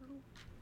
Wow.